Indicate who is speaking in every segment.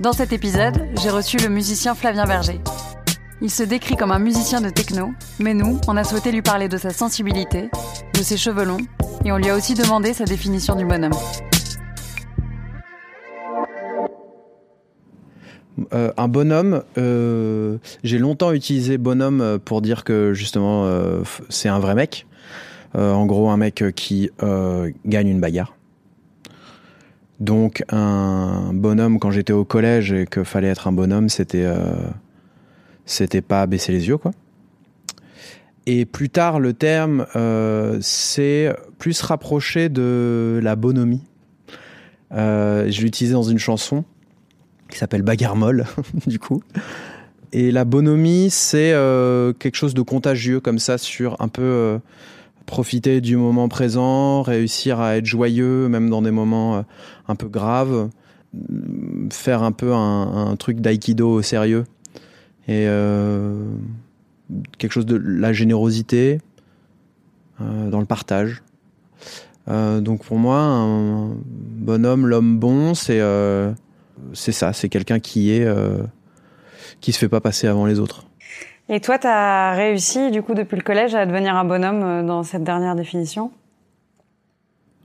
Speaker 1: Dans cet épisode, j'ai reçu le musicien Flavien Berger. Il se décrit comme un musicien de techno, mais nous, on a souhaité lui parler de sa sensibilité, de ses cheveux longs, et on lui a aussi demandé sa définition du bonhomme.
Speaker 2: Euh, un bonhomme, euh, j'ai longtemps utilisé bonhomme pour dire que justement euh, c'est un vrai mec. En gros, un mec qui gagne une bagarre. Donc un bonhomme quand j'étais au collège et que fallait être un bonhomme, c'était euh, c'était pas baisser les yeux quoi. Et plus tard, le terme euh, c'est plus rapproché de la bonhomie. Euh, je l'ai utilisé dans une chanson qui s'appelle Bagarre molle, du coup. Et la bonhomie, c'est euh, quelque chose de contagieux, comme ça, sur un peu euh, profiter du moment présent, réussir à être joyeux, même dans des moments euh, un peu graves, Mm, faire un peu un, truc d'aïkido au sérieux. Et euh, quelque chose de la générosité, euh, dans le partage. Euh, donc pour moi, un bonhomme, l'homme bon, c'est euh, ça, c'est quelqu'un qui est euh, qui se fait pas passer avant les autres.
Speaker 1: Et toi, t'as réussi, du coup, depuis le collège, à devenir un bonhomme euh, dans cette dernière définition?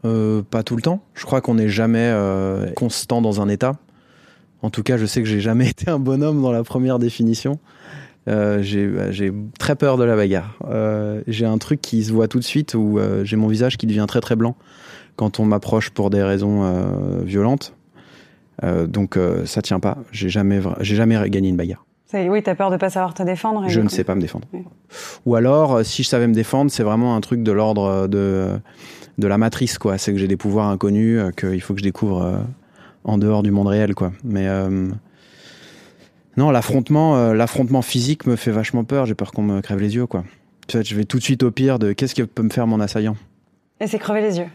Speaker 2: Euh, pas tout le temps. Je crois qu'on n'est jamais euh, constant dans un état. En tout cas, je sais que j'ai jamais été un bonhomme dans la première définition. J'ai bah, j'ai très peur de la bagarre. J'ai un truc qui se voit tout de suite où j'ai mon visage qui devient très très blanc quand on m'approche pour des raisons violentes. Donc ça tient pas. J'ai jamais jamais gagné une bagarre.
Speaker 1: Oui, t'as peur de pas savoir te défendre. et
Speaker 2: Je ne
Speaker 1: coup-
Speaker 2: sais pas me défendre.
Speaker 1: Oui.
Speaker 2: Ou alors, euh, si je savais me défendre, c'est vraiment un truc de l'ordre de, de la matrice, quoi. C'est que j'ai des pouvoirs inconnus euh, qu'il faut que je découvre euh, en dehors du monde réel, quoi. Mais euh, non, l'affrontement, euh, l'affrontement physique me fait vachement peur. J'ai peur qu'on me crève les yeux, quoi. Tu vois, je vais tout de suite au pire de qu'est-ce que peut me faire mon assaillant.
Speaker 1: Et c'est crever les yeux.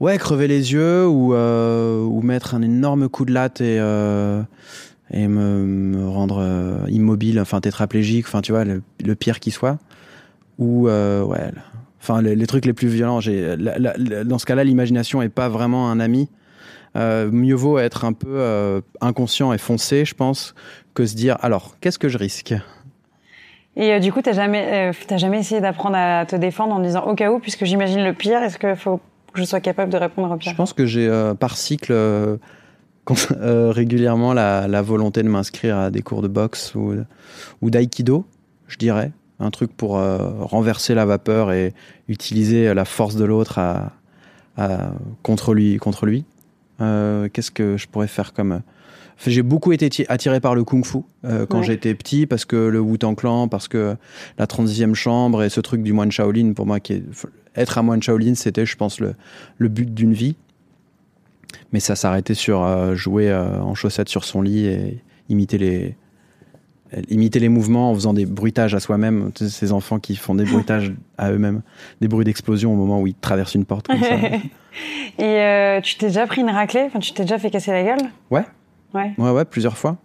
Speaker 2: Ouais, crever les yeux ou, euh, ou mettre un énorme coup de latte et, euh, et me, me rendre euh, immobile, enfin tétraplégique, enfin tu vois, le, le pire qui soit. Ou, euh, ouais, enfin les, les trucs les plus violents. J'ai, dans ce cas-là, l'imagination est pas vraiment un ami. Euh, mieux vaut être un peu euh, inconscient et foncé, je pense, que se dire alors, qu'est-ce que je risque?
Speaker 1: Et euh, du coup, t'as jamais, t'as jamais essayé d'apprendre à te défendre en disant au cas où, puisque j'imagine le pire, est-ce qu'il faut que je sois capable de répondre au
Speaker 2: Je
Speaker 1: pire
Speaker 2: pense que j'ai par cycle régulièrement la, la volonté de m'inscrire à des cours de boxe ou, ou d'aïkido, je dirais. Un truc pour euh, renverser la vapeur et utiliser la force de l'autre à, à- contre lui. Contre lui. Euh, Qu'est-ce que je pourrais faire comme... J'ai beaucoup été ti- attiré par le kung-fu euh, quand
Speaker 1: Ouais.
Speaker 2: j'étais petit, parce que le Wu-Tang Clan, parce que la 36e chambre et ce truc du moine Shaolin, pour moi, qui est, être un moine Shaolin, c'était, je pense, le, le but d'une vie. Mais ça s'arrêtait sur euh, jouer euh, en chaussettes sur son lit et imiter les, imiter les mouvements en faisant des bruitages à soi-même. Ces enfants qui font des bruitages à eux-mêmes, des bruits d'explosion au moment où ils traversent une porte comme ça.
Speaker 1: Et euh, tu t'es déjà pris une raclée? Enfin, tu t'es déjà fait casser la gueule?
Speaker 2: Ouais.
Speaker 1: Ouais.
Speaker 2: Ouais, ouais, plusieurs fois.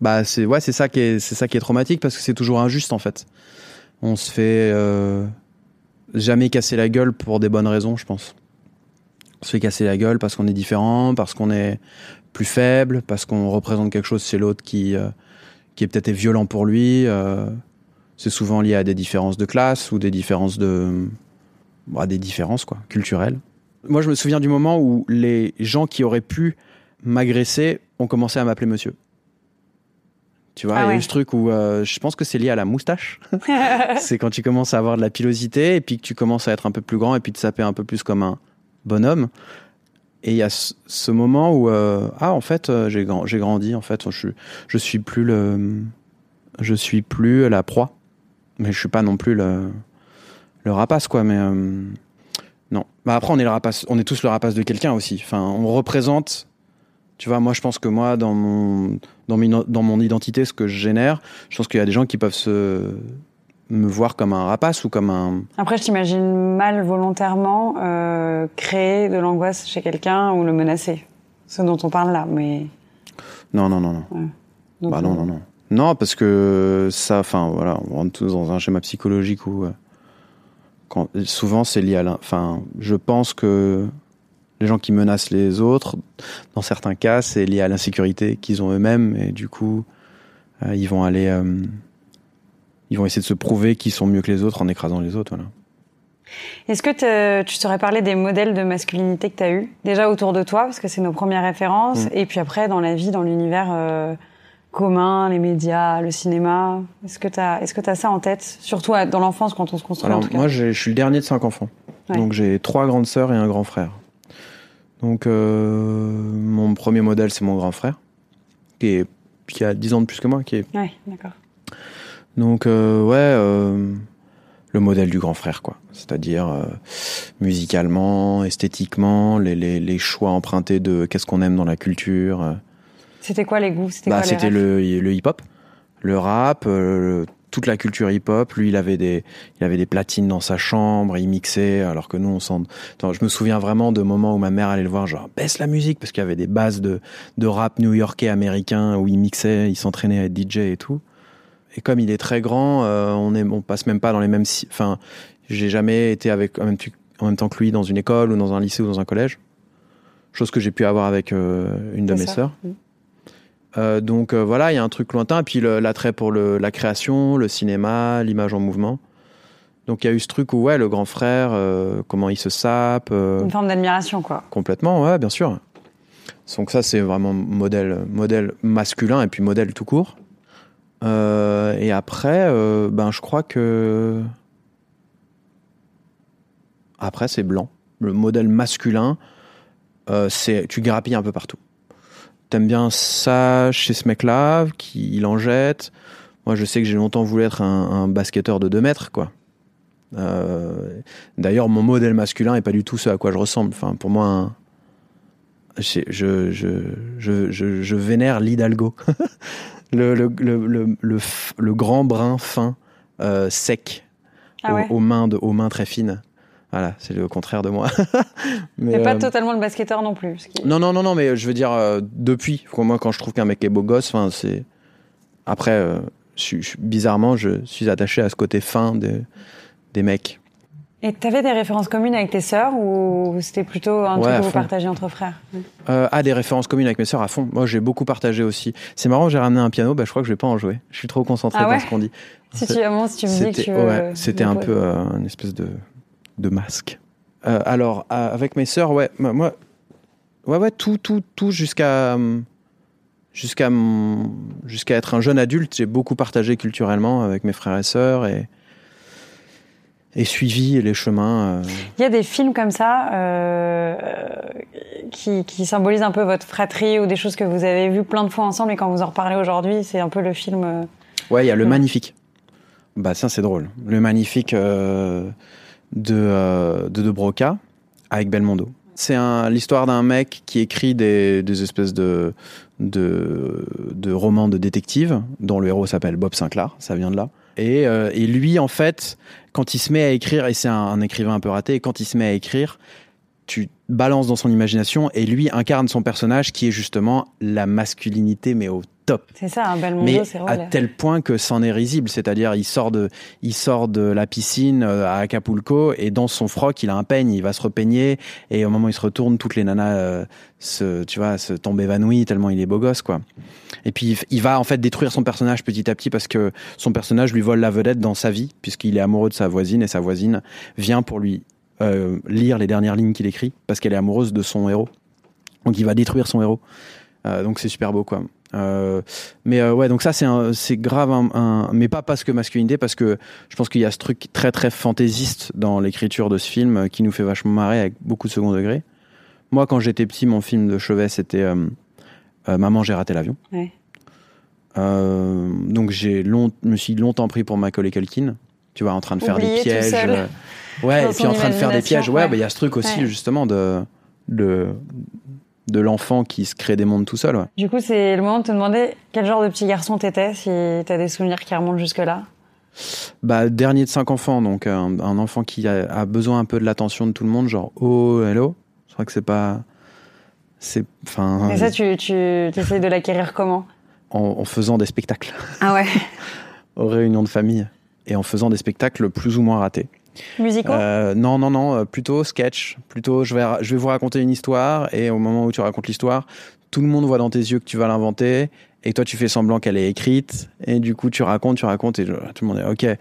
Speaker 2: Bah, c'est ouais, c'est ça qui est, c'est ça qui est traumatique parce que c'est toujours injuste en fait. On se fait jamais casser la gueule pour des bonnes raisons, je pense. On se fait casser la gueule parce qu'on est différent, parce qu'on est plus faible, parce qu'on représente quelque chose chez l'autre qui euh, qui est peut-être violent pour lui. euh, c'est souvent lié à des différences de classe ou des différences de, bah, des différences quoi, culturelles. Moi, je me souviens du moment où les gens qui auraient pu m'agresser ont commencé à m'appeler monsieur. Tu vois,
Speaker 1: Ah
Speaker 2: il y a eu ce truc où euh, je pense que c'est lié à la moustache. c'est quand tu commences à avoir de la pilosité et puis que tu commences à être un peu plus grand et puis te saper un peu plus comme un bonhomme. Et il y a ce, moment où euh, ah en fait euh, j'ai grand- j'ai grandi en fait. Je je suis plus le je suis plus la proie. Mais je suis pas non plus le le rapace quoi mais euh, non. Bah après on est le rapace on est tous le rapace de quelqu'un aussi. Enfin on représente tu vois moi je pense que moi dans mon dans mon dans mon identité ce que je génère je pense qu'il y a des gens qui peuvent se me voir comme un rapace ou comme un
Speaker 1: Après, je t'imagine mal volontairement euh, créer de l'angoisse chez quelqu'un ou le menacer. Ce dont on parle là, mais.
Speaker 2: non non non non
Speaker 1: donc,
Speaker 2: Bah non, non, non. Non, parce que ça, enfin voilà, on rentre tous dans un schéma psychologique où euh, quand, souvent c'est lié à Enfin, je pense que les gens qui menacent les autres, dans certains cas, c'est lié à l'insécurité qu'ils ont eux-mêmes et du coup, euh, ils vont aller. euh, ils vont essayer de se prouver qu'ils sont mieux que les autres en écrasant les autres, voilà.
Speaker 1: Est-ce que tu saurais parler des modèles de masculinité que tu as eu Déjà autour de toi, parce que c'est nos premières références,
Speaker 2: Mm.
Speaker 1: et puis après dans la vie, dans l'univers euh, commun, les médias, le cinéma. Est-ce que tu as, est-ce que as ça en tête Surtout dans l'enfance, quand on se construit en
Speaker 2: Alors
Speaker 1: tout cas?
Speaker 2: moi, je suis le dernier de cinq enfants.
Speaker 1: Ouais.
Speaker 2: Donc j'ai trois grandes sœurs et un grand frère. Donc euh, mon premier modèle, c'est mon grand frère, qui, est, qui a 10 ans de plus que moi. Qui est...
Speaker 1: Ouais, d'accord.
Speaker 2: Donc euh, ouais, euh, le modèle du grand frère, quoi. C'est-à-dire euh, musicalement, esthétiquement, les, les, les choix empruntés de qu'est-ce qu'on aime dans la culture.
Speaker 1: C'était quoi les goûts? C'était
Speaker 2: Bah,
Speaker 1: quoi les
Speaker 2: c'était
Speaker 1: rêves?
Speaker 2: le, le hip-hop, le rap, euh, le- toute la culture hip-hop. Lui, il avait des, il avait des platines dans sa chambre, il mixait, alors que nous, on s'en. Je me souviens vraiment de moments où ma mère allait le voir, genre baisse la musique, parce qu'il y avait des bases de, de rap new-yorkais américain où il mixait, il s'entraînait à être DJ et tout. Et comme il est très grand, euh, on est, on passe même pas dans les mêmes. Enfin, j'ai jamais été avec en même, en même temps que lui dans une école ou dans un lycée ou dans un collège. Chose que j'ai pu avoir avec euh, une de mes
Speaker 1: sœurs.
Speaker 2: sœurs. Euh, donc euh, voilà, il y a un truc lointain. Puis l'attrait pour le, la création, le cinéma, l'image en mouvement. Donc il y a eu ce truc où, ouais, le grand frère, euh, comment il se sape.
Speaker 1: Une forme d'admiration, quoi.
Speaker 2: Complètement, ouais, bien sûr. Donc ça, c'est vraiment modèle, modèle masculin et puis modèle tout court. Et après, ben, je crois que après c'est blanc. Le modèle masculin, c'est tu grappilles un peu partout. T'aimes bien ça chez ce mec-là, qui il en jette. Moi, je sais que j'ai longtemps voulu être un, un basketteur de 2 mètres, quoi. Euh, D'ailleurs, mon modèle masculin est pas du tout ce à quoi je ressemble. Enfin, pour moi, un- je, je, je, je, je, je vénère l'Hidalgo. le, grand brun fin, euh, sec,
Speaker 1: Ah
Speaker 2: aux,
Speaker 1: ouais
Speaker 2: aux mains de, aux mains très fines. Voilà, c'est le contraire de moi. Mais,
Speaker 1: T'es pas
Speaker 2: euh,
Speaker 1: totalement le basketteur non plus. qui-
Speaker 2: non, non, non, non, mais je veux dire, euh, depuis, moi, quand je trouve qu'un mec est beau gosse, c'est. Après, euh, je, je bizarrement, je suis attaché à ce côté fin des, des mecs.
Speaker 1: Et t'avais des références communes avec tes sœurs ou c'était plutôt un
Speaker 2: Ouais,
Speaker 1: truc que vous partagez entre frères?
Speaker 2: Euh, ah, des références communes avec mes sœurs à fond. Moi, j'ai beaucoup partagé aussi. C'est marrant, j'ai ramené un piano, bah, je crois que je vais pas en jouer. Je suis trop concentré
Speaker 1: Ah
Speaker 2: dans ce qu'on dit.
Speaker 1: Si tu, si tu me dis que tu veux.
Speaker 2: ouais, c'était un peu une espèce de, de masque. Euh, alors, euh, avec mes sœurs, ouais, moi- ouais, ouais, tout, tout, tout jusqu'à hum, jusqu'à hum, jusqu'à être un jeune adulte, j'ai beaucoup partagé culturellement avec mes frères et sœurs et et suivi les chemins. euh,
Speaker 1: Il y a des films comme ça euh, qui, qui symbolisent un peu votre fratrie ou des choses que vous avez vues plein de fois ensemble et quand vous en reparlez aujourd'hui, c'est un peu le film. euh,
Speaker 2: Ouais, il y a le magnifique. Bah ça c'est drôle. Le magnifique de euh, de De Broca avec Belmondo. C'est l'histoire d'un mec qui écrit des, des espèces de, de de romans de détective dont le héros s'appelle Bob Sinclair. Ça vient de là. Et, euh, et lui en fait, quand il se met à écrire, et c'est un, écrivain un peu raté, quand il se met à écrire, tu balances dans son imagination et lui incarne son personnage qui est justement la masculinité mais au top.
Speaker 1: C'est ça, un bel monde,
Speaker 2: Mais à tel point que c'en est risible, c'est-à-dire il sort de, il sort de la piscine euh, à Acapulco et dans son froc il a un peigne, il va se repeigner et au moment où il se retourne, toutes les nanas euh, se, tu vois, se tombent évanouies tellement il est beau gosse quoi. Et puis il va en fait détruire son personnage petit à petit parce que son personnage lui vole la vedette dans sa vie puisqu'il est amoureux de sa voisine et sa voisine vient pour lui euh, lire les dernières lignes qu'il écrit parce qu'elle est amoureuse de son héros. Donc il va détruire son héros. Euh, donc c'est super beau quoi. Euh, mais euh, ouais, donc ça c'est grave, un, un- mais pas parce que masculinité, parce que je pense qu'il y a ce truc très très fantaisiste dans l'écriture de ce film euh, qui nous fait vachement marrer avec beaucoup de second degré. Moi, quand j'étais petit, mon film de chevet c'était euh, Maman, j'ai raté l'avion.
Speaker 1: Ouais.
Speaker 2: Euh, donc j'ai long, me suis longtemps pris pour Macaulay Culkin, tu vois, en train de faire des pièges. Euh, ouais,
Speaker 1: Dans
Speaker 2: et puis en train de faire des pièges. Ouais,
Speaker 1: ouais.
Speaker 2: bah, il y a ce truc aussi
Speaker 1: Ouais.
Speaker 2: justement de de de l'enfant qui se crée des mondes tout seul. Ouais.
Speaker 1: Du coup, c'est le moment de te demander quel genre de petit garçon t'étais, si t'as des souvenirs qui remontent jusque-là?
Speaker 2: Bah, dernier de cinq enfants, donc un, un enfant qui a, a besoin un peu de l'attention de tout le monde, genre oh hello. Je crois que c'est pas, c'est, enfin,
Speaker 1: Et ça, tu, tu essayes de l'acquérir comment?
Speaker 2: en, en faisant des spectacles
Speaker 1: Ah ouais
Speaker 2: aux réunions de famille et en faisant des spectacles plus ou moins ratés.
Speaker 1: Musicaux?
Speaker 2: Euh, non, non, non, euh, plutôt sketch. Plutôt, je vais, je vais vous raconter une histoire et au moment où tu racontes l'histoire, tout le monde voit dans tes yeux que tu vas l'inventer et toi tu fais semblant qu'elle est écrite et du coup tu racontes, tu racontes et tout le monde est ok.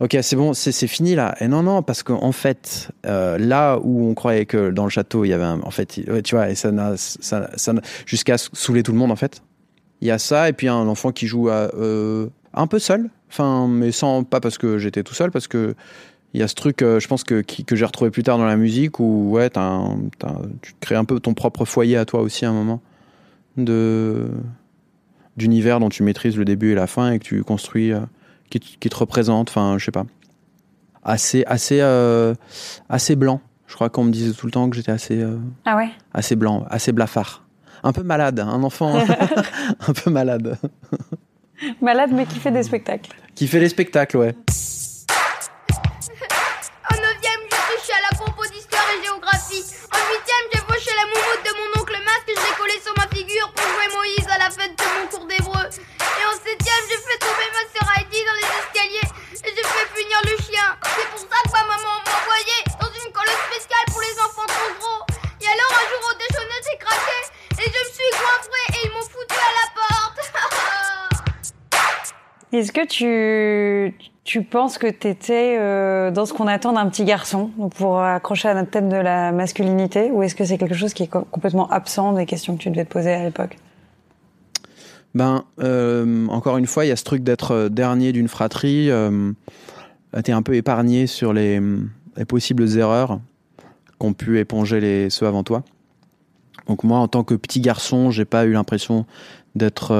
Speaker 2: Ok, c'est bon, c'est fini là. Et non, non, parce qu'en fait, euh, là où on croyait que dans le château il y avait un, en fait, tu vois, et ça ça, ça jusqu'à saouler tout le monde en fait. Il y a ça et puis un enfant qui joue euh, un peu seul, enfin, mais sans pas parce que j'étais tout seul, parce que il y a ce truc, euh, je pense que qui- que j'ai retrouvé plus tard dans la musique où ouais, t'as un- t'as- tu crées un peu ton propre foyer à toi aussi à un moment de d'univers dont tu maîtrises le début et la fin et que tu construis, euh, qui, te- qui te représente. Enfin, je sais pas, assez assez euh, assez blanc. Je crois qu'on me disait tout le temps que j'étais assez
Speaker 1: Ah ouais?
Speaker 2: assez blanc, assez blafard. Un peu malade, un enfant un peu malade.
Speaker 1: Malade, mais qui fait des spectacles.
Speaker 2: Qui fait les spectacles, ouais.
Speaker 1: Est-ce que tu, tu penses que t'étais euh, dans ce qu'on attend d'un petit garçon, pour accrocher à notre thème de la masculinité, ou est-ce que c'est quelque chose qui est co- complètement absent des questions que tu devais te poser à l'époque?
Speaker 2: Ben, euh, encore une fois, il y a ce truc d'être euh, dernier d'une fratrie. Euh, T'es un peu épargné sur les, les possibles erreurs qu'ont pu éponger les, ceux avant toi. Donc moi, en tant que petit garçon, j'ai pas eu l'impression d'être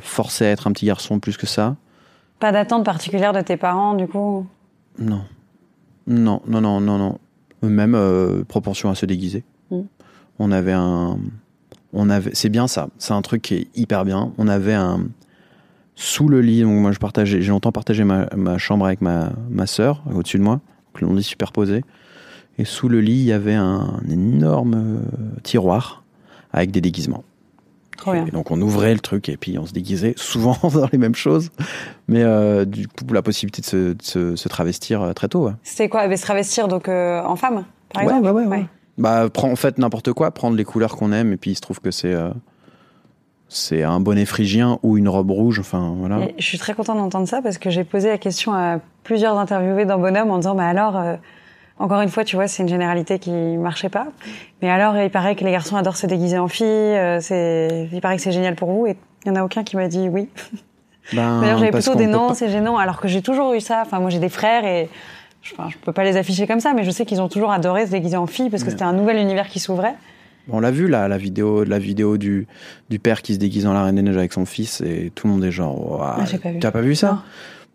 Speaker 2: forcé à être un petit garçon plus que ça.
Speaker 1: Pas d'attente particulière de tes parents, du coup
Speaker 2: Non. Non, non, non, non, non. Même euh, proportion à se déguiser.
Speaker 1: Mm.
Speaker 2: On avait un. On avait. C'est bien ça. C'est un truc qui est hyper bien. On avait un. Sous le lit, donc moi je partageais, j'ai longtemps partagé ma, ma chambre avec ma, ma sœur, au-dessus de moi, donc on dit superposé. Et sous le lit, il y avait un, énorme euh, tiroir avec des déguisements. Et donc on ouvrait le truc et puis on se déguisait souvent dans les mêmes choses, mais euh, du coup la possibilité de se, de se- se travestir euh, très tôt. ouais.
Speaker 1: C'était quoi? Eh Se travestir donc euh, en femme, par
Speaker 2: Ouais,
Speaker 1: exemple?
Speaker 2: ouais, ouais, ouais. Bah prends en fait n'importe quoi, prendre les couleurs qu'on aime et puis il se trouve que c'est euh, c'est un bonnet phrygien ou une robe rouge, enfin voilà.
Speaker 1: Et je suis très contente d'entendre ça parce que j'ai posé la question à plusieurs interviewés dans Bonhomme en disant, bah alors, encore une fois, tu vois, c'est une généralité qui marchait pas. Mais alors, il paraît que les garçons adorent se déguiser en filles, euh, c'est, il paraît que c'est génial pour vous et il y en a aucun qui m'a dit oui.
Speaker 2: Ben,
Speaker 1: D'ailleurs, j'avais plutôt des non,
Speaker 2: pas-
Speaker 1: c'est gênant, alors que j'ai toujours eu ça. Enfin, moi, j'ai des frères et je, enfin, je peux pas les afficher comme ça, mais je sais qu'ils ont toujours adoré se déguiser en filles parce que
Speaker 2: Ouais.
Speaker 1: c'était un nouvel univers qui s'ouvrait.
Speaker 2: On l'a vu là, la vidéo, la vidéo du, du père qui se déguise en la Reine des Neiges avec son fils et tout le monde est genre, Ouah,
Speaker 1: Ah, j'ai pas vu.
Speaker 2: t'as pas vu ça?
Speaker 1: Non.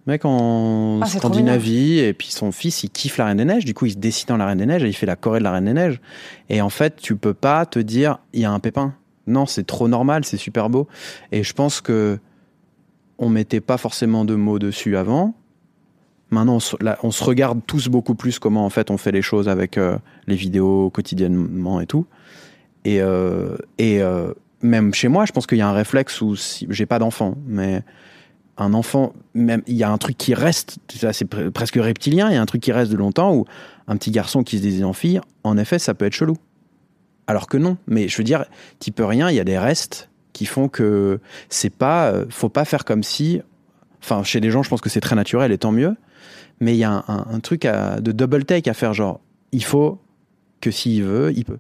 Speaker 2: Mec en
Speaker 1: Ah,
Speaker 2: Scandinavie et puis son fils il kiffe la Reine des Neiges, du coup il se dessine en la Reine des Neiges et il fait la Corée de la Reine des Neiges. Et en fait tu peux pas te dire il y a un pépin. Non, c'est trop normal, c'est super beau. Et je pense que on mettait pas forcément de mots dessus avant. Maintenant, on se, là, on se regarde tous beaucoup plus comment en fait on fait les choses avec euh, les vidéos quotidiennement et tout. Et, euh, et euh, même chez moi, je pense qu'il y a un réflexe où si j'ai pas d'enfant, mais un enfant, même il y a un truc qui reste, c'est pre- presque reptilien. Il y a un truc qui reste de longtemps où un petit garçon qui se désigne en fille, en effet, ça peut être chelou. Alors que non, mais je veux dire, tu peux rien. Il y a des restes qui font que c'est pas, euh, faut pas faire comme si. Enfin, chez les gens, je pense que c'est très naturel et tant mieux. Mais il y a un, truc à- de double take à faire, genre, il faut que s'il veut, il peut.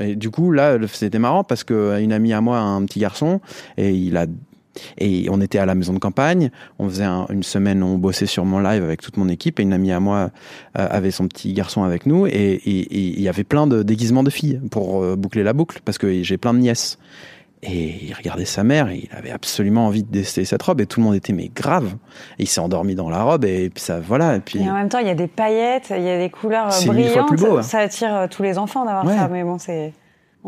Speaker 2: Et du coup, là, c'était marrant parce que une amie à moi a un petit garçon et il a et on était à la maison de campagne. On faisait un- une semaine, on bossait sur mon live avec toute mon équipe et une amie à moi euh, avait son petit garçon avec nous et il y avait plein de déguisements de filles pour euh, boucler la boucle parce que j'ai plein de nièces. Et il regardait sa mère et il avait absolument envie de déceler cette robe et tout le monde était mais grave. Et il s'est endormi dans la robe et puis ça voilà et puis
Speaker 1: Et en même temps, il y a des paillettes, il y a des couleurs euh,
Speaker 2: fois
Speaker 1: brillantes.
Speaker 2: plus beau, ouais.
Speaker 1: Ça attire tous les enfants d'avoir
Speaker 2: Ouais.
Speaker 1: ça, mais bon, c'est.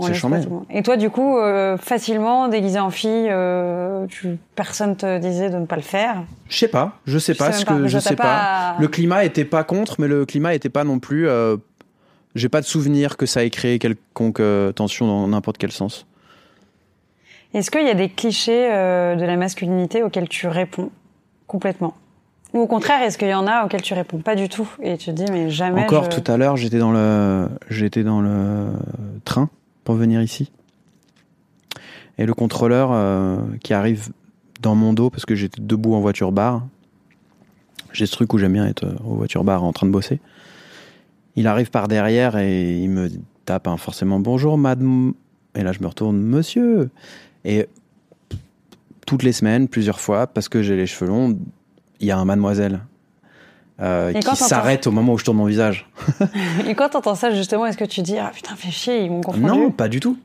Speaker 1: On
Speaker 2: C'est
Speaker 1: pas
Speaker 2: charmé.
Speaker 1: tout le monde. Et toi, du coup, euh, facilement déguisé en fille, euh, tu... personne te disait de ne pas le faire.
Speaker 2: je sais pas, je sais pas ce que je sais pas.
Speaker 1: pas-
Speaker 2: Le climat était pas contre mais le climat était pas non plus euh, j'ai pas de souvenir que ça ait créé quelconque euh, tension dans n'importe quel sens.
Speaker 1: Est-ce qu'il y a des clichés euh, de la masculinité auxquels tu réponds complètement? Ou au contraire, est-ce qu'il y en a auxquels tu réponds pas du tout et tu te dis mais jamais
Speaker 2: Encore
Speaker 1: je...
Speaker 2: tout à l'heure, j'étais dans le j'étais dans le train pour venir ici. Et le contrôleur euh, qui arrive dans mon dos parce que j'étais debout en voiture bar. J'ai ce truc où j'aime bien être euh, au voiture bar en train de bosser. Il arrive par derrière et il me tape forcément bonjour madame et là je me retourne monsieur et toutes les semaines plusieurs fois parce que j'ai les cheveux longs, il y a un mademoiselle euh, qui s'arrête au moment où je tourne mon visage.
Speaker 1: Et quand t'entends ça, justement, est-ce que tu dis ah putain fais chier, ils m'ont confondu?
Speaker 2: Non, pas du tout.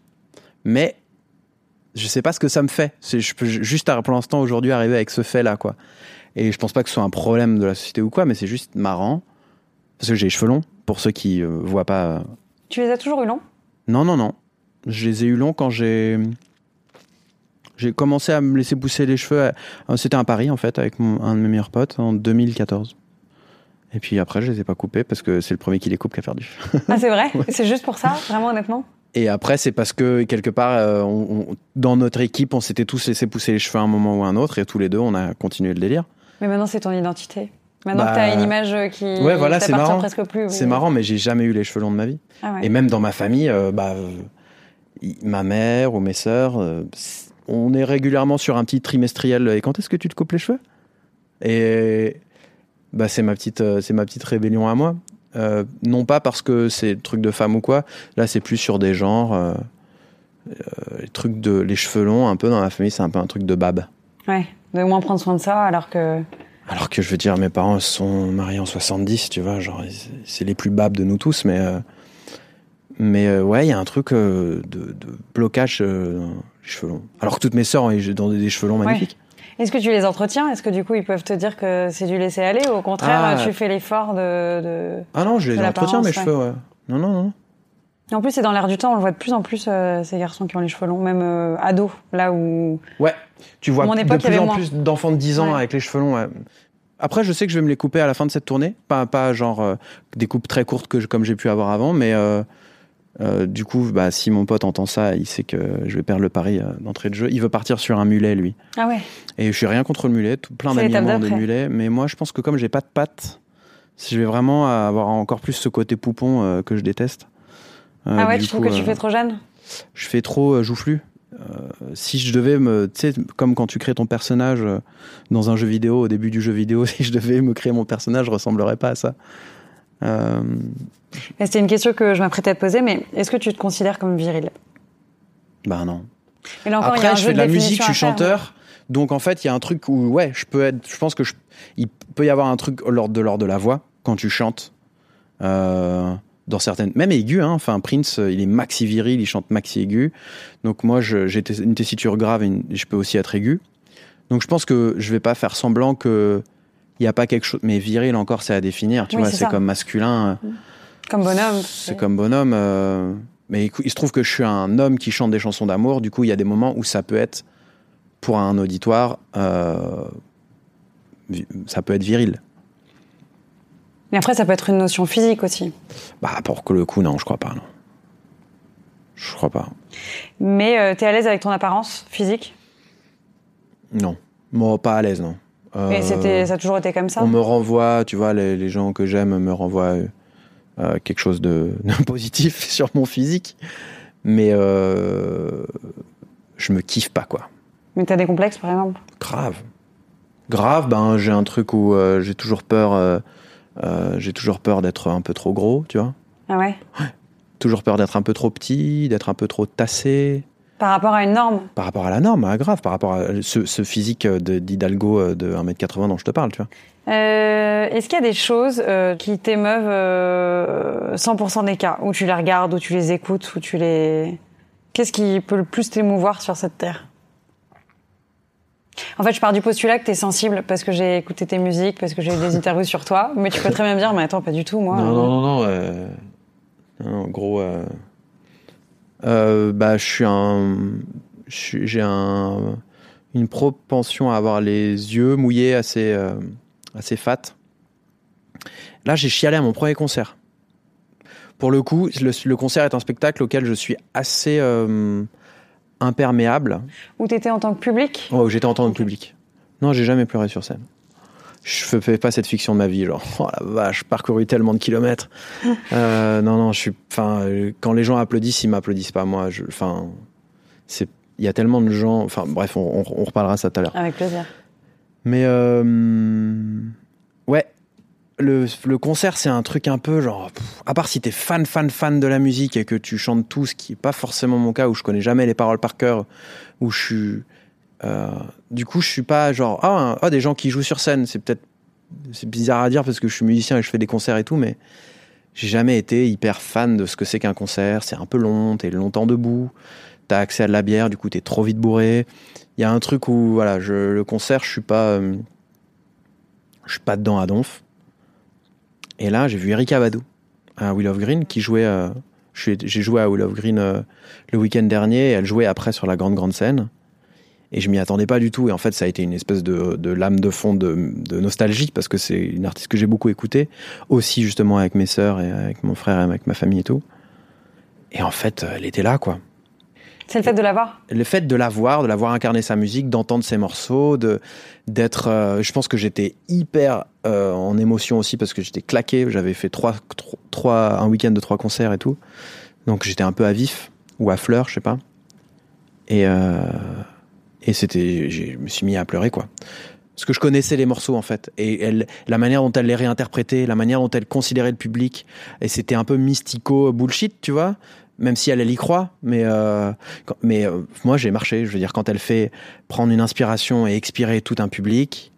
Speaker 2: Mais je sais pas ce que ça me fait. Je peux juste pour l'instant aujourd'hui arriver avec ce fait-là, quoi. Et je pense pas que ce soit un problème de la société ou quoi, mais c'est juste marrant parce que j'ai les cheveux longs. Pour ceux qui euh, voient pas. euh.
Speaker 1: Tu les as toujours eu longs?
Speaker 2: Non, non, non. Je les ai eu longs quand j'ai j'ai commencé à me laisser pousser les cheveux. à- C'était à Paris en fait avec mon- un de mes meilleurs potes en 2014. Et puis après, je les ai pas coupés parce que c'est le premier qui les coupe qui a perdu.
Speaker 1: Ah c'est vrai? C'est juste pour ça, vraiment honnêtement?
Speaker 2: Et après, c'est parce que quelque part, euh, on- on- dans notre équipe, on s'était tous laissé pousser les cheveux à un moment ou à un autre, et tous les deux, on a continué le délire.
Speaker 1: Mais maintenant c'est ton identité. Maintenant
Speaker 2: Bah,
Speaker 1: que t'as une image euh, qui
Speaker 2: ouais, voilà, c'est marrant.
Speaker 1: presque plus. oui.
Speaker 2: C'est marrant, mais j'ai jamais eu les cheveux longs de ma vie.
Speaker 1: Ah ouais.
Speaker 2: Et même dans ma famille, euh, bah, euh, ma mère ou mes sœurs, on est régulièrement sur un petit trimestriel. Et quand est-ce que tu te coupes les cheveux? Et bah, c'est ma petite, euh, c'est ma petite rébellion à moi. Euh, non pas parce que c'est truc de femme ou quoi. Là, c'est plus sur des genres. euh, euh, les trucs de les cheveux longs, un peu dans ma famille, c'est un peu un truc de bab.
Speaker 1: Ouais, de moins prendre soin de ça alors que.
Speaker 2: Alors que je veux dire, mes parents sont mariés en 70, tu vois, genre, c'est- les plus babs de nous tous, mais. euh, mais ouais, il y a un truc de, de blocage dans les cheveux longs. Alors que toutes mes sœurs ont des cheveux longs
Speaker 1: Ouais. Est-ce que tu les entretiens? Est-ce que du coup ils peuvent te dire que c'est du laisser aller ou au contraire
Speaker 2: Ah.
Speaker 1: tu fais l'effort de, de...
Speaker 2: Ah non, je les
Speaker 1: De
Speaker 2: entretiens, mes cheveux, ouais. Non, non, non.
Speaker 1: En plus c'est dans l'air du temps, on le voit de plus en plus euh, ces garçons qui ont les cheveux longs, même euh, ados, là où.
Speaker 2: Ouais, tu vois de
Speaker 1: époque, il y
Speaker 2: plus
Speaker 1: avait
Speaker 2: en
Speaker 1: moins.
Speaker 2: plus d'enfants de 10 ans
Speaker 1: Ouais.
Speaker 2: avec les cheveux longs. ouais. Après, je sais que je vais me les couper à la fin de cette tournée. Pas, pas genre euh, des coupes très courtes que je- comme j'ai pu avoir avant, mais euh, du coup, bah, si mon pote entend ça, il sait que je vais perdre le pari euh, d'entrée de jeu. Il veut partir sur un mulet, lui.
Speaker 1: Ah ouais.
Speaker 2: Et je suis rien contre le mulet, tout, plein
Speaker 1: C'est l'étape
Speaker 2: d'alignements de
Speaker 1: d'après.
Speaker 2: mulets. Mais moi, je pense que comme j'ai pas de pattes, je vais vraiment avoir encore plus ce côté poupon euh, que je déteste.
Speaker 1: Ah ouais, tu trouves que tu fais trop jeune?
Speaker 2: je fais trop joufflu. Si je devais me, tu sais, comme quand tu crées ton personnage dans un jeu vidéo, au début du jeu vidéo, si je devais me créer mon personnage, je ressemblerais pas à ça. Euh,
Speaker 1: C'était une question que je m'apprêtais à te poser, mais est-ce que tu te considères comme viril?
Speaker 2: Bah non.
Speaker 1: Et là encore, il y a
Speaker 2: Après,
Speaker 1: un
Speaker 2: je
Speaker 1: jeu
Speaker 2: fais de la musique, je suis
Speaker 1: faire,
Speaker 2: chanteur, donc en fait, il y a un truc où, ouais, je peux être, je pense que je, il peut y avoir un truc lors de l'ordre de la voix quand tu chantes. Euh, dans certaines, même aigu, hein, enfin Prince, il est maxi viril, il chante maxi aigu. Donc moi, j'ai une tessiture grave et une- je peux aussi être aigu. Donc je pense que je vais pas faire semblant que il y a pas quelque chose. Mais viril encore, c'est à définir. Tu
Speaker 1: Oui,
Speaker 2: vois,
Speaker 1: c'est
Speaker 2: comme masculin. euh,
Speaker 1: Comme bonhomme.
Speaker 2: C'est comme bonhomme. euh, Mais il se trouve que je suis un homme qui chante des chansons d'amour. Du coup, il y a des moments où ça peut être, pour un auditoire, euh, ça peut être viril.
Speaker 1: Et après, ça peut être une notion physique aussi.
Speaker 2: Bah, pour que le coup, non, je crois pas, non. Je crois pas.
Speaker 1: Mais euh, t'es à l'aise avec ton apparence physique?
Speaker 2: Non. Moi, pas à l'aise, non. Euh,
Speaker 1: Et c'était, ça a toujours été comme ça
Speaker 2: On me renvoie, tu vois, les, les gens que j'aime me renvoient euh, quelque chose de, de positif sur mon physique. Mais euh, je me kiffe pas, quoi.
Speaker 1: Mais t'as des complexes, par exemple?
Speaker 2: Grave. Grave, ben j'ai un truc où euh, j'ai toujours peur, euh, euh, j'ai toujours peur d'être un peu trop gros, tu vois.
Speaker 1: Ah ouais
Speaker 2: Toujours peur d'être un peu trop petit, d'être un peu trop tassé.
Speaker 1: Par rapport à une norme
Speaker 2: Par rapport à la norme, hein, grave, par rapport à ce, ce physique de- d'Hidalgo euh, de 1m80 dont je te parle, tu vois.
Speaker 1: Euh, Est-ce qu'il y a des choses euh, qui t'émeuvent euh, 100% des cas? Où tu les regardes, où tu les écoutes, où tu les... Qu'est-ce qui peut le plus t'émouvoir sur cette terre? En fait, je pars du postulat que t'es sensible parce que j'ai écouté tes musiques, parce que j'ai eu des interviews sur toi, mais tu peux très bien me dire, mais attends, pas du tout, moi.
Speaker 2: Non, non, non, non. euh, non, gros, euh, euh, bah, je suis un. J'ai un, une propension à avoir les yeux mouillés assez, euh, assez fat. Là, j'ai chialé à mon premier concert. Pour le coup, le, le concert est un spectacle auquel je suis assez euh, imperméable.
Speaker 1: Où t'étais en tant que public?
Speaker 2: Oh, j'étais en tant que public. Non, j'ai jamais pleuré sur scène. Je fais- fais pas cette fiction de ma vie, genre, oh la vache, parcouru tellement de kilomètres. Euh, non, non, je suis, enfin, quand les gens applaudissent, ils m'applaudissent pas, moi. Enfin, c'est, il y a tellement de gens, enfin, bref, on, on, on reparlera ça tout à l'heure.
Speaker 1: Avec plaisir.
Speaker 2: Mais, euh, ouais, le, le concert, c'est un truc un peu genre, pff, à part si t'es fan, fan, fan de la musique et que tu chantes tout, ce qui est pas forcément mon cas, où je connais jamais les paroles par cœur, où je suis, euh, du coup, je suis pas genre, ah, ah, des gens qui jouent sur scène, c'est peut-être, c'est bizarre à dire parce que je suis musicien et je fais des concerts et tout, mais j'ai jamais été hyper fan de ce que c'est qu'un concert. C'est un peu long, t'es longtemps debout, t'as accès à de la bière, du coup t'es trop vite bourré. Il y a un truc où, voilà, je, le concert, je suis pas, euh, je suis pas dedans à donf. Et là, j'ai vu Erika Badou à Will of Green qui jouait. euh, j'ai joué à Will of Green le week-end dernier et elle jouait après sur la grande grande scène. Et je m'y attendais pas du tout. Et en fait, ça a été une espèce de, de lame de fond de, de nostalgie parce que c'est une artiste que j'ai beaucoup écoutée. Aussi, justement, avec mes sœurs et avec mon frère et avec ma famille et tout. Et en fait, elle était là, quoi
Speaker 1: C'est le fait de l'avoir
Speaker 2: le fait de la voir, de la voir incarner sa musique, d'entendre ses morceaux, de d'être, euh, je pense que j'étais hyper euh, en émotion aussi parce que j'étais claqué. J'avais fait trois, tro- trois, un week-end de trois concerts et tout, donc j'étais un peu à vif ou à fleur, je sais pas. Et euh, et c'était, je me suis mis à pleurer quoi. Parce que je connaissais les morceaux en fait, et la manière dont elle les réinterprétait, la manière dont elle considérait le public, et c'était un peu mystico bullshit, tu vois. Même si elle, y croit, mais euh, mais euh, moi j'ai marché. Je veux dire, quand elle fait prendre une inspiration et expirer tout un public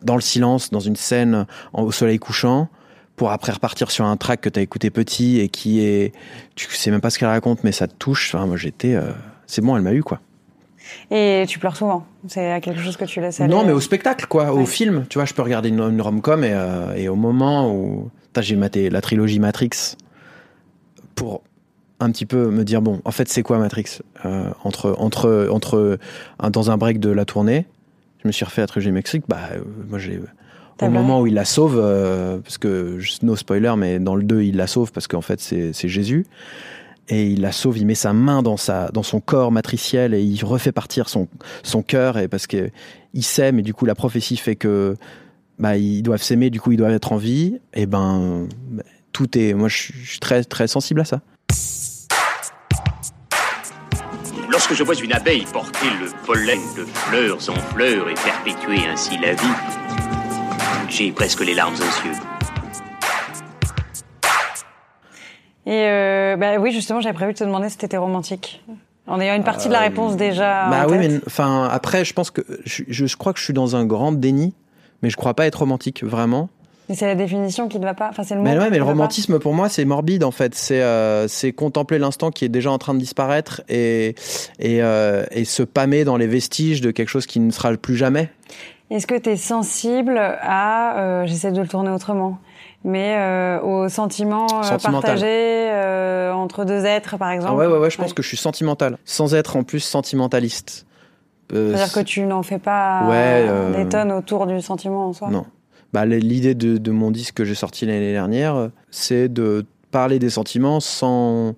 Speaker 2: dans le silence, dans une scène au soleil couchant, pour après repartir sur un track que t'as écouté petit et qui est, tu sais même pas ce qu'elle raconte, mais ça te touche. Enfin, moi j'étais, euh, c'est bon, elle m'a eu quoi.
Speaker 1: Et tu pleures souvent. C'est quelque chose que tu laisses aller.
Speaker 2: Non, mais au spectacle, quoi,
Speaker 1: Ouais.
Speaker 2: au film. Tu vois, je peux regarder une, une rom-com et, euh, et au moment où. J'ai maté la trilogie Matrix pour un petit peu me dire bon, en fait, c'est quoi Matrix Euh, Entre, entre, entre un- dans un break de la tournée, je me suis refait la trilogie Matrix. Bah, euh, moi, j'ai. Au moment où il la sauve, parce que, no spoiler, mais dans le 2, il la sauve parce qu'en fait, c'est Jésus. Et il la sauve, il met sa main dans, sa, dans son corps matriciel et il refait partir son, son cœur et parce que il s'aime et du coup la prophétie fait que bah ils doivent s'aimer, du coup ils doivent être en vie. Et ben tout est, moi je suis très très sensible à ça.
Speaker 3: Lorsque je vois une abeille porter le pollen de fleurs en fleurs et perpétuer ainsi la vie, j'ai presque les larmes aux yeux.
Speaker 1: Et euh, bah oui, justement, j'avais prévu de te demander si t'étais romantique. En ayant une partie de la réponse déjà.
Speaker 2: bah
Speaker 1: en
Speaker 2: oui,
Speaker 1: tête.
Speaker 2: mais enfin après je pense que je, je, je crois que je suis dans un grand déni, mais je crois pas être romantique vraiment.
Speaker 1: Mais c'est la définition qui ne va pas. Enfin, c'est le mot.
Speaker 2: Mais ouais, mais le
Speaker 1: pas.
Speaker 2: romantisme pour moi c'est morbide en fait. C'est euh, c'est contempler l'instant qui est déjà en train de disparaître et et, euh, et se pâmer dans les vestiges de quelque chose qui ne sera plus jamais.
Speaker 1: Est-ce que tu es sensible à, euh, j'essaie de le tourner autrement, mais euh, aux sentiments euh, partagés euh, entre deux êtres, par exemple
Speaker 2: Ah ouais ouais ouais, je pense que je suis sentimental, sans être en plus sentimentaliste. Euh,
Speaker 1: C'est-à-dire que tu n'en fais pas
Speaker 2: Ouais,
Speaker 1: des tonnes autour du sentiment en soi
Speaker 2: Non. bah, l'idée de, de mon disque que j'ai sorti l'année dernière, c'est de parler des sentiments sans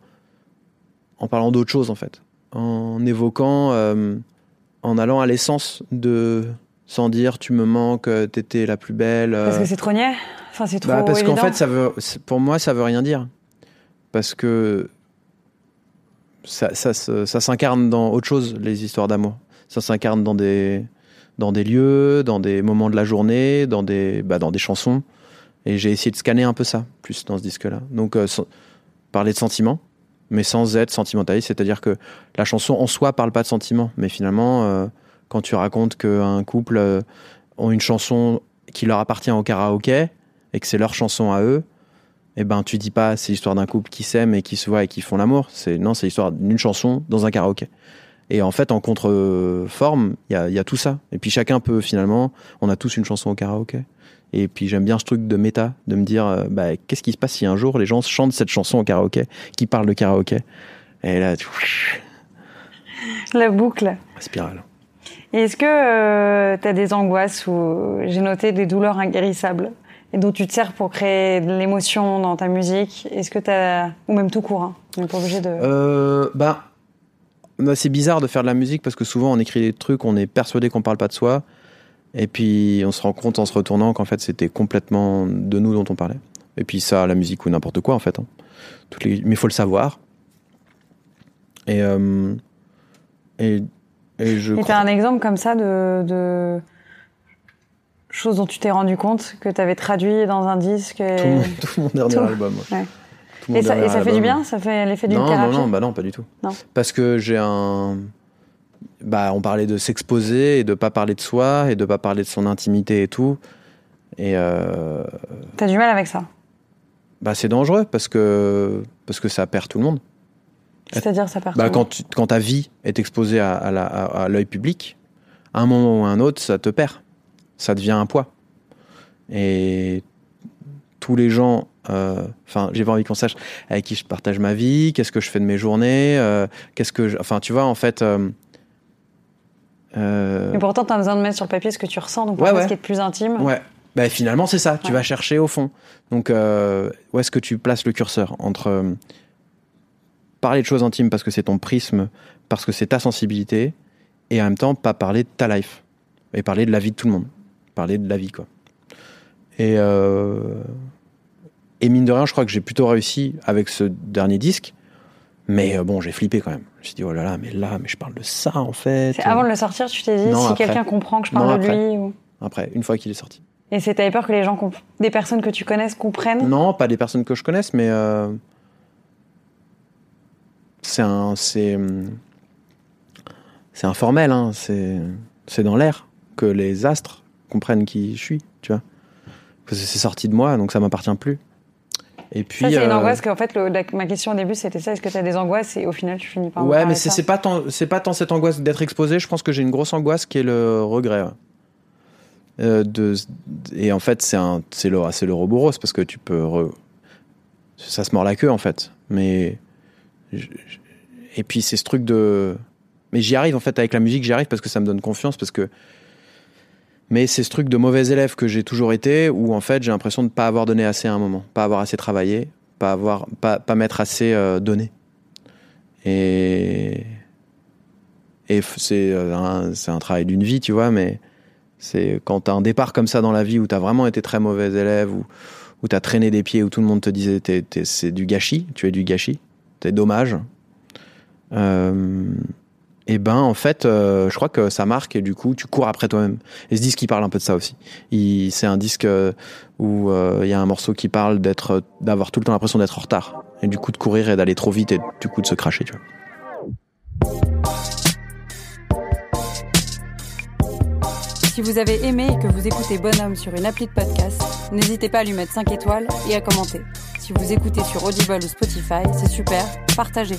Speaker 2: en parlant d'autre chose en fait, en évoquant, en allant à l'essence de sans dire tu me manques, t'étais la plus belle.
Speaker 4: Parce que c'est trop niais Enfin, c'est trop
Speaker 2: bah, parce qu'en fait, ça veut, c'est- pour moi, ça veut rien dire. Parce que ça, ça, se- ça s'incarne dans autre chose, les histoires d'amour. Ça s'incarne dans des, dans des lieux, dans des moments de la journée, dans des, bah, dans des chansons. Et j'ai essayé de scanner un peu ça, plus dans ce disque-là. Donc, euh, sans- parler de sentiments, mais sans être sentimentaliste. C'est-à-dire que la chanson en soi parle pas de sentiments. Mais finalement, euh, quand tu racontes qu'un couple euh, ont une chanson qui leur appartient au karaoké et que c'est leur chanson à eux, eh ben tu dis pas c'est l'histoire d'un couple qui s'aime et qui se voit et qui font l'amour. C'est non, c'est l'histoire d'une chanson dans un karaoké. Et en fait, en contre-forme, il y a, il y a tout ça. Et puis chacun peut finalement, on a tous une chanson au karaoké. Et puis j'aime bien ce truc de méta, de me dire, euh, bah, qu'est-ce qui se passe si un jour les gens chantent cette chanson au karaoké, qui parle de karaoké? Et là, tu...
Speaker 4: La boucle.
Speaker 2: spirale.
Speaker 4: Et est-ce que tu as des angoisses ou j'ai noté des douleurs inguérissables? Et dont tu te sers pour créer de l'émotion dans ta musique Est-ce que tu as ou même tout court hein, On n'est pas obligé de
Speaker 2: Euh, bah, bah, c'est bizarre de faire de la musique parce que souvent on écrit des trucs, on est persuadé qu'on parle pas de soi, et puis on se rend compte en se retournant qu'en fait c'était complètement de nous dont on parlait. Et puis ça, la musique ou n'importe quoi en fait. hein. Toutes les... Mais il faut le savoir. Et, euh, et, et je
Speaker 4: Et
Speaker 2: crois-
Speaker 4: t'as un exemple comme ça de, de choses dont tu t'es rendu compte que tu avais traduit dans un disque et,
Speaker 2: tout, mon, tout mon dernier
Speaker 4: Tout.
Speaker 2: album.
Speaker 4: Ouais.
Speaker 2: Tout mon
Speaker 4: et ça, et fait du bien? Ça fait l'effet d'une thérapie
Speaker 2: Non, non, bah non, pas du tout.
Speaker 4: Non.
Speaker 2: Parce que j'ai un. Bah, on parlait de s'exposer et de pas parler de soi et de pas parler de son intimité et tout. Et euh,
Speaker 4: T'as du mal avec ça?
Speaker 2: bah, c'est dangereux parce que, parce que ça perd tout le monde.
Speaker 4: C'est-à-dire ça perd
Speaker 2: Bah,
Speaker 4: tout.
Speaker 2: quand, tu- quand ta vie est exposée à- à l'œil public, à un moment ou à un autre, ça te perd. Ça devient un poids. Et tous les gens, euh, enfin, j'ai pas envie qu'on sache avec qui je partage ma vie, qu'est-ce que je fais de mes journées, euh, qu'est-ce que, enfin, tu vois, en fait. euh, euh,
Speaker 4: Mais pourtant, t'as besoin de mettre sur le papier ce que tu ressens, donc
Speaker 2: Ouais, ouais.
Speaker 4: ce qui est plus intime.
Speaker 2: Ouais. Bah, finalement, c'est ça. Tu vas chercher au fond. Donc, euh, où est-ce que tu places le curseur entre euh, parler de choses intimes parce que c'est ton prisme, parce que c'est ta sensibilité, et en même temps pas parler de ta life et parler de la vie de tout le monde, parler de la vie quoi. Et euh, et mine de rien, je crois que j'ai plutôt réussi avec ce dernier disque. Mais euh, bon, j'ai flippé quand même. Je me suis dit, oh là là, mais là, mais je parle de ça en fait.
Speaker 4: Avant de le sortir, tu t'es dit
Speaker 2: Non,
Speaker 4: si quelqu'un comprend que je parle
Speaker 2: Non,
Speaker 4: de lui. ou-
Speaker 2: Après, une fois qu'il est sorti.
Speaker 4: Et c'est t'avais peur que les gens, comp- des personnes que tu connaisses comprennent?
Speaker 2: Non, pas des personnes que je connaisse, mais euh, c'est un, c'est, c'est informel, hein, c'est, c'est dans l'air que les astres comprennent qui je suis, tu vois. Parce que c'est sorti de moi, donc ça m'appartient plus. Et puis.
Speaker 4: Ça, c'est une
Speaker 2: euh,
Speaker 4: angoisse qu'en fait, le- la- ma question au début, c'était ça est-ce que tu as des angoisses Et au final, tu finis par.
Speaker 2: Ouais, mais c'est, c'est pas tant, c'est pas tant cette angoisse d'être exposé. Je pense que j'ai une grosse angoisse qui est le regret. Euh, de, et en fait, c'est un, c'est le, c'est le Roboros parce que tu peux, re- ça se mord la queue en fait. Mais je- et puis c'est ce truc de, mais j'y arrive en fait avec la musique, j'y arrive parce que ça me donne confiance parce que. Mais c'est ce truc de mauvais élève que j'ai toujours été, où en fait j'ai l'impression de pas avoir donné assez à un moment, pas avoir assez travaillé, pas avoir, pas, pas m'être assez euh, donné. Et et c'est euh, un, un travail d'une vie, tu vois, mais c'est quand t'as un départ comme ça dans la vie où t'as vraiment été très mauvais élève, où, où t'as traîné des pieds, où tout le monde te disait c'est du gâchis, tu es du gâchis, t'es dommage. Euh, et ben en fait, euh, je crois que ça marque et du coup tu cours après toi-même. Et ce disque il parle un peu de ça aussi. C'est un disque euh, où euh, il y a un morceau qui parle d'avoir tout le temps l'impression d'être en retard et du coup de courir et d'aller trop vite et du coup de se cracher.
Speaker 1: Si vous avez aimé et que vous écoutez Bonhomme sur une appli de podcast, n'hésitez pas à lui mettre 5 étoiles et à commenter. Si vous écoutez sur Audible ou Spotify, c'est super, partagez.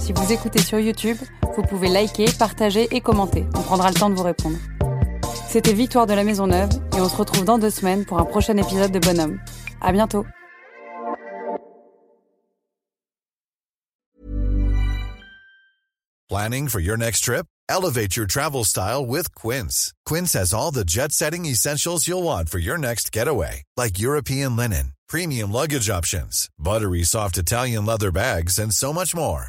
Speaker 1: Si vous écoutez sur YouTube, vous pouvez liker, partager et commenter. On prendra le temps de vous répondre. C'était Victoire de la Maison Neuve et on se retrouve dans deux semaines pour un prochain épisode de Bonhomme. À bientôt.
Speaker 5: Planning for your next trip? Elevate your travel style with Quince. Quince has all the jet setting essentials you'll want for your next getaway, like European linen, premium luggage options, buttery soft Italian leather bags, and so much more.